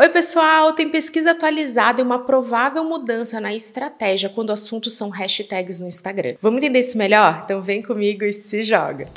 Oi, pessoal! Tem pesquisa atualizada e uma provável mudança na estratégia quando assuntos são hashtags no Instagram. Vamos entender isso melhor? Então vem comigo e se joga!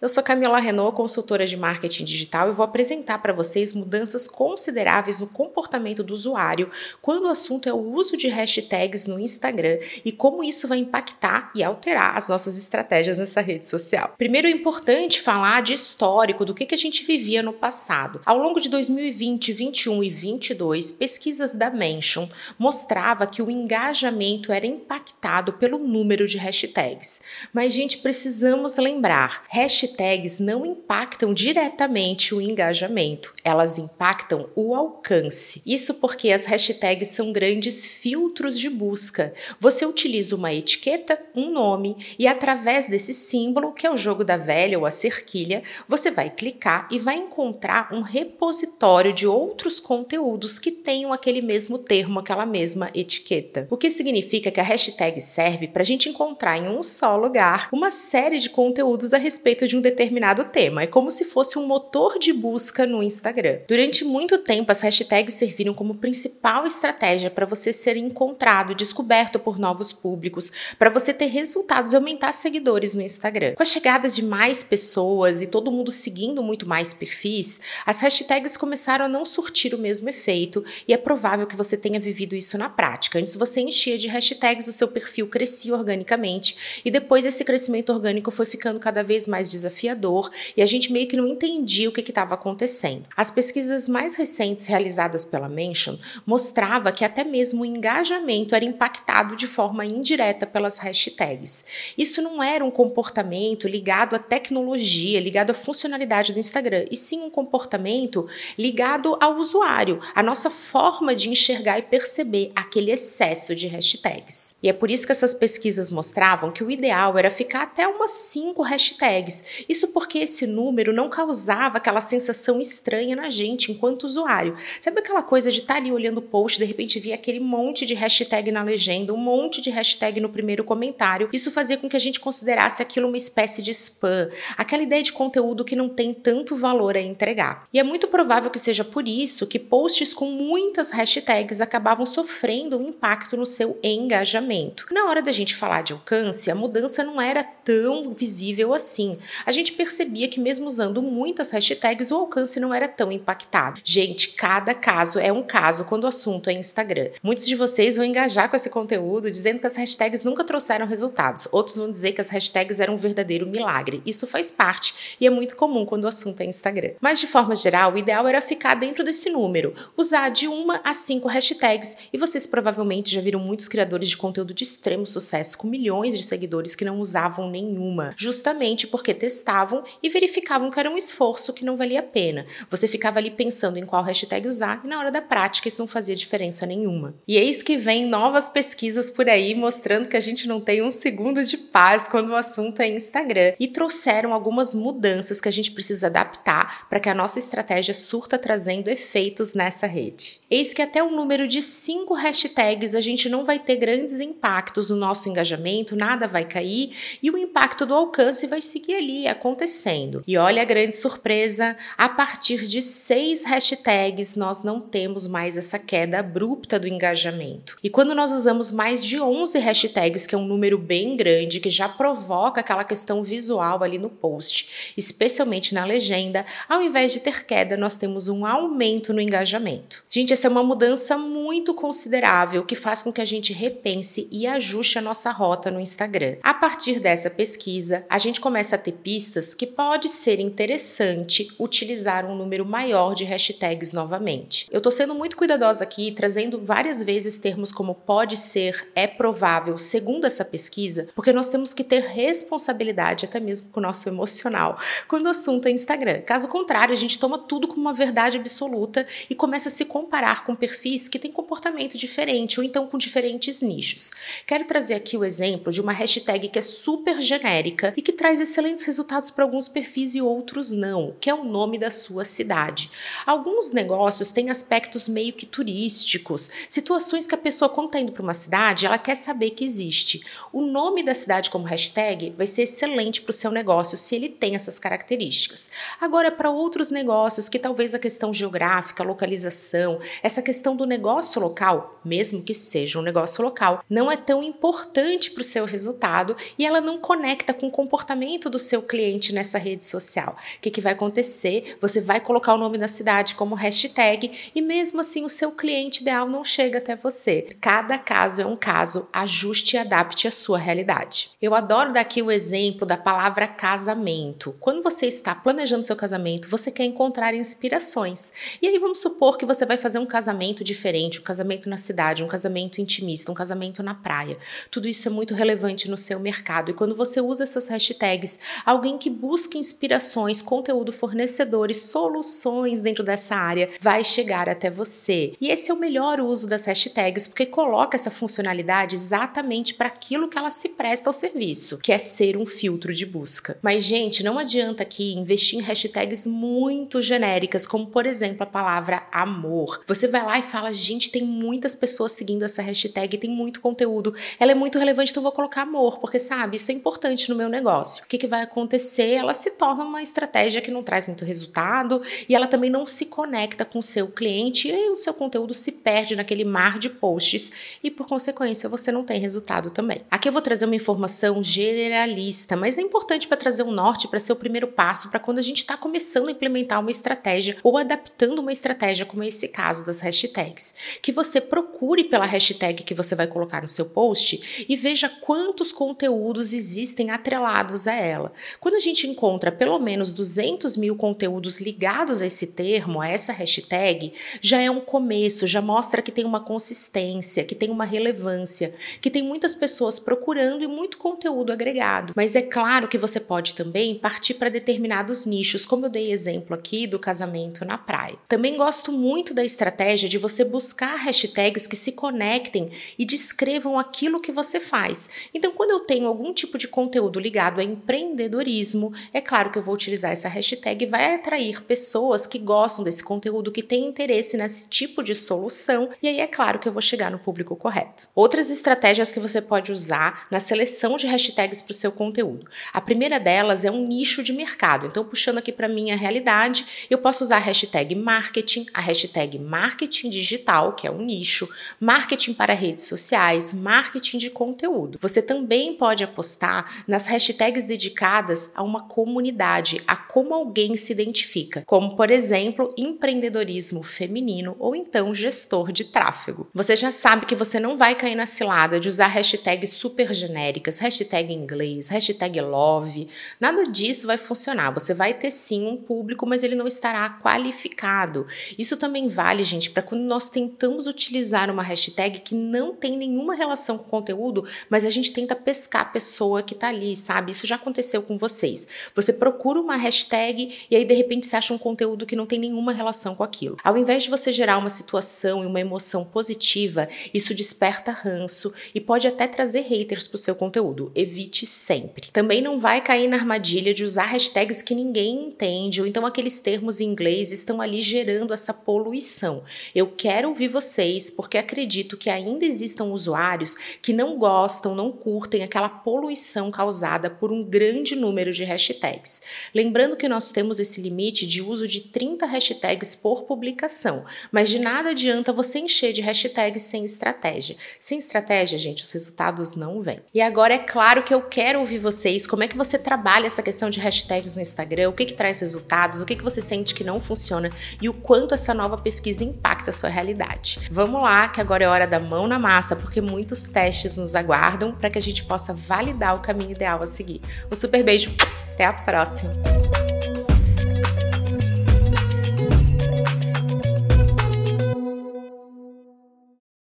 Eu sou Camila Renault, consultora de marketing digital, e vou apresentar para vocês mudanças consideráveis no comportamento do usuário quando o assunto é o uso de hashtags no Instagram e como isso vai impactar e alterar as nossas estratégias nessa rede social. Primeiro é importante falar de histórico do que, que a gente vivia no passado. Ao longo de 2020, 21 e 22, pesquisas da Mention mostrava que o engajamento era impactado pelo número de hashtags. Mas, gente, precisamos lembrar, hashtags hashtags não impactam diretamente o engajamento, elas impactam o alcance. Isso porque as hashtags são grandes filtros de busca. Você utiliza uma etiqueta, um nome, e através desse símbolo, que é o jogo da velha ou a cerquilha, você vai clicar e vai encontrar um repositório de outros conteúdos que tenham aquele mesmo termo, aquela mesma etiqueta. O que significa que a hashtag serve para a gente encontrar em um só lugar uma série de conteúdos a respeito de um determinado tema. É como se fosse um motor de busca no Instagram. Durante muito tempo, as hashtags serviram como principal estratégia para você ser encontrado, descoberto por novos públicos, para você ter resultados e aumentar seguidores no Instagram. Com a chegada de mais pessoas e todo mundo seguindo muito mais perfis, as hashtags começaram a não surtir o mesmo efeito e é provável que você tenha vivido isso na prática. Antes você enchia de hashtags, o seu perfil crescia organicamente e depois esse crescimento orgânico foi ficando cada vez mais desafiador desafiador e a gente meio que não entendia o que estava acontecendo. As pesquisas mais recentes realizadas pela Mention mostrava que até mesmo o engajamento era impactado de forma indireta pelas hashtags. Isso não era um comportamento ligado à tecnologia, ligado à funcionalidade do Instagram, e sim um comportamento ligado ao usuário, a nossa forma de enxergar e perceber aquele excesso de hashtags. E é por isso que essas pesquisas mostravam que o ideal era ficar até umas cinco hashtags isso porque esse número não causava aquela sensação estranha na gente enquanto usuário. Sabe aquela coisa de estar tá ali olhando o post, de repente via aquele monte de hashtag na legenda, um monte de hashtag no primeiro comentário. Isso fazia com que a gente considerasse aquilo uma espécie de spam, aquela ideia de conteúdo que não tem tanto valor a entregar. E é muito provável que seja por isso que posts com muitas hashtags acabavam sofrendo um impacto no seu engajamento. Na hora da gente falar de alcance, a mudança não era tão visível assim a gente percebia que mesmo usando muitas hashtags, o alcance não era tão impactado. Gente, cada caso é um caso quando o assunto é Instagram. Muitos de vocês vão engajar com esse conteúdo dizendo que as hashtags nunca trouxeram resultados. Outros vão dizer que as hashtags eram um verdadeiro milagre. Isso faz parte e é muito comum quando o assunto é Instagram. Mas de forma geral, o ideal era ficar dentro desse número, usar de uma a cinco hashtags e vocês provavelmente já viram muitos criadores de conteúdo de extremo sucesso com milhões de seguidores que não usavam nenhuma, justamente porque testavam e verificavam que era um esforço que não valia a pena. Você ficava ali pensando em qual hashtag usar e na hora da prática isso não fazia diferença nenhuma. E eis que vem novas pesquisas por aí mostrando que a gente não tem um segundo de paz quando o assunto é Instagram e trouxeram algumas mudanças que a gente precisa adaptar para que a nossa estratégia surta trazendo efeitos nessa rede. Eis que até o número de cinco hashtags a gente não vai ter grandes impactos no nosso engajamento, nada vai cair e o impacto do alcance vai seguir ali acontecendo. E olha a grande surpresa: a partir de seis hashtags, nós não temos mais essa queda abrupta do engajamento. E quando nós usamos mais de 11 hashtags, que é um número bem grande, que já provoca aquela questão visual ali no post, especialmente na legenda, ao invés de ter queda, nós temos um aumento no engajamento. Gente, essa é uma mudança muito considerável que faz com que a gente repense e ajuste a nossa rota no Instagram. A partir dessa pesquisa, a gente começa a ter pistas que pode ser interessante utilizar um número maior de hashtags novamente. Eu estou sendo muito cuidadosa aqui, trazendo várias vezes termos como pode ser, é provável, segundo essa pesquisa, porque nós temos que ter responsabilidade até mesmo com o nosso emocional quando o assunto é Instagram. Caso contrário, a gente toma tudo como uma verdade absoluta e começa a se comparar com perfis que têm comportamento diferente ou então com diferentes nichos. Quero trazer aqui o exemplo de uma hashtag que é super genérica e que traz excelentes resultados para alguns perfis e outros não, que é o nome da sua cidade. Alguns negócios têm aspectos meio que turísticos, situações que a pessoa, quando está indo para uma cidade, ela quer saber que existe. O nome da cidade como hashtag vai ser excelente para o seu negócio se ele tem essas características. Agora, para outros negócios que talvez a questão geográfica, localização, essa questão do negócio local, mesmo que seja um negócio local, não é tão importante para o seu resultado e ela não conecta com o comportamento do seu cliente nessa rede social. O que, que vai acontecer? Você vai colocar o nome da cidade como hashtag e mesmo assim o seu cliente ideal não chega até você. Cada caso é um caso, ajuste e adapte a sua realidade. Eu adoro dar aqui o exemplo da palavra casamento. Quando você está planejando seu casamento, você quer encontrar inspirações. E aí vamos supor que você vai fazer um casamento diferente, um casamento na cidade, um casamento intimista, um casamento na praia. Tudo isso é muito relevante no seu mercado. E quando você usa essas hashtags, alguém que busca inspirações, conteúdo, fornecedores, soluções dentro dessa área vai chegar até você. E esse é o melhor uso das hashtags, porque coloca essa funcionalidade exatamente para aquilo que ela se presta ao serviço, que é ser um filtro de busca. Mas, gente, não adianta aqui investir em hashtags muito genéricas, como por exemplo a palavra amor. Você vai lá e fala, gente, tem muitas pessoas seguindo essa hashtag, tem muito conteúdo, ela é muito relevante, então eu vou colocar amor, porque sabe, isso é importante no meu negócio. O que, que vai acontecer? Ela se torna uma estratégia que não traz muito resultado e ela também não se conecta com o seu cliente e o seu conteúdo se perde naquele mar de posts e, por consequência, você não tem resultado também. Aqui eu vou trazer uma informação generalista, mas é importante para trazer um norte, para ser o primeiro passo para quando a gente está começando a implementar uma estratégia ou adaptando uma estratégia, como é esse caso das hashtags. Que você procure pela hashtag que você vai colocar no seu post e veja quantos conteúdos existem atrelados a ela. Quando a gente encontra pelo menos 200 mil conteúdos ligados a esse termo, a essa hashtag, já é um começo, já mostra que tem uma consistência, que tem uma relevância, que tem muitas pessoas procurando e muito conteúdo agregado. Mas é claro que você pode também partir para determinados nichos, como eu dei exemplo aqui do casamento na praia. Também gosto muito da estratégia de você buscar hashtags que se conectem e descrevam aquilo que você faz. Então, quando eu tenho algum tipo de conteúdo ligado a empreendedorismo, é claro que eu vou utilizar essa hashtag e vai atrair pessoas que gostam desse conteúdo, que têm interesse nesse tipo de solução, e aí é claro que eu vou chegar no público correto. Outras estratégias que você pode usar na seleção de hashtags para o seu conteúdo. A primeira delas é um nicho de mercado. Então, puxando aqui para minha realidade, eu posso usar a hashtag marketing, a hashtag marketing digital, que é um nicho, marketing para redes sociais, marketing de conteúdo. Você também pode apostar nas hashtags dedicadas a uma comunidade, a como alguém se identifica, como por exemplo, empreendedorismo feminino ou então gestor de tráfego. Você já sabe que você não vai cair na cilada de usar hashtags super genéricas, hashtag inglês, hashtag love, nada disso vai funcionar. Você vai ter sim um público, mas ele não estará qualificado. Isso também vale, gente, para quando nós tentamos utilizar uma hashtag que não tem nenhuma relação com o conteúdo, mas a gente tenta pescar a pessoa que está ali, sabe? Isso já aconteceu com vocês. Você procura uma hashtag e aí de repente você acha um conteúdo que não tem nenhuma relação com aquilo. Ao invés de você gerar uma situação e uma emoção positiva, isso desperta ranço e pode até trazer haters para o seu conteúdo. Evite sempre. Também não vai cair na armadilha de usar hashtags que ninguém entende, ou então aqueles termos em inglês estão ali gerando essa poluição. Eu quero ouvir vocês porque acredito que ainda existam usuários que não gostam, não curtem aquela poluição causada por um grande número de hashtags. Lembrando que nós temos esse limite de uso de 30 hashtags por publicação, mas de nada adianta você encher de hashtags sem estratégia. Sem estratégia, gente, os resultados não vêm. E agora é claro que eu quero ouvir vocês, como é que você trabalha essa questão de hashtags no Instagram, o que, que traz resultados, o que, que você sente que não funciona e o quanto essa nova pesquisa impacta a sua realidade. Vamos lá, que agora é hora da mão na massa, porque muitos testes nos aguardam para que a gente possa validar o caminho ideal a seguir. Um super beijo, até a próxima!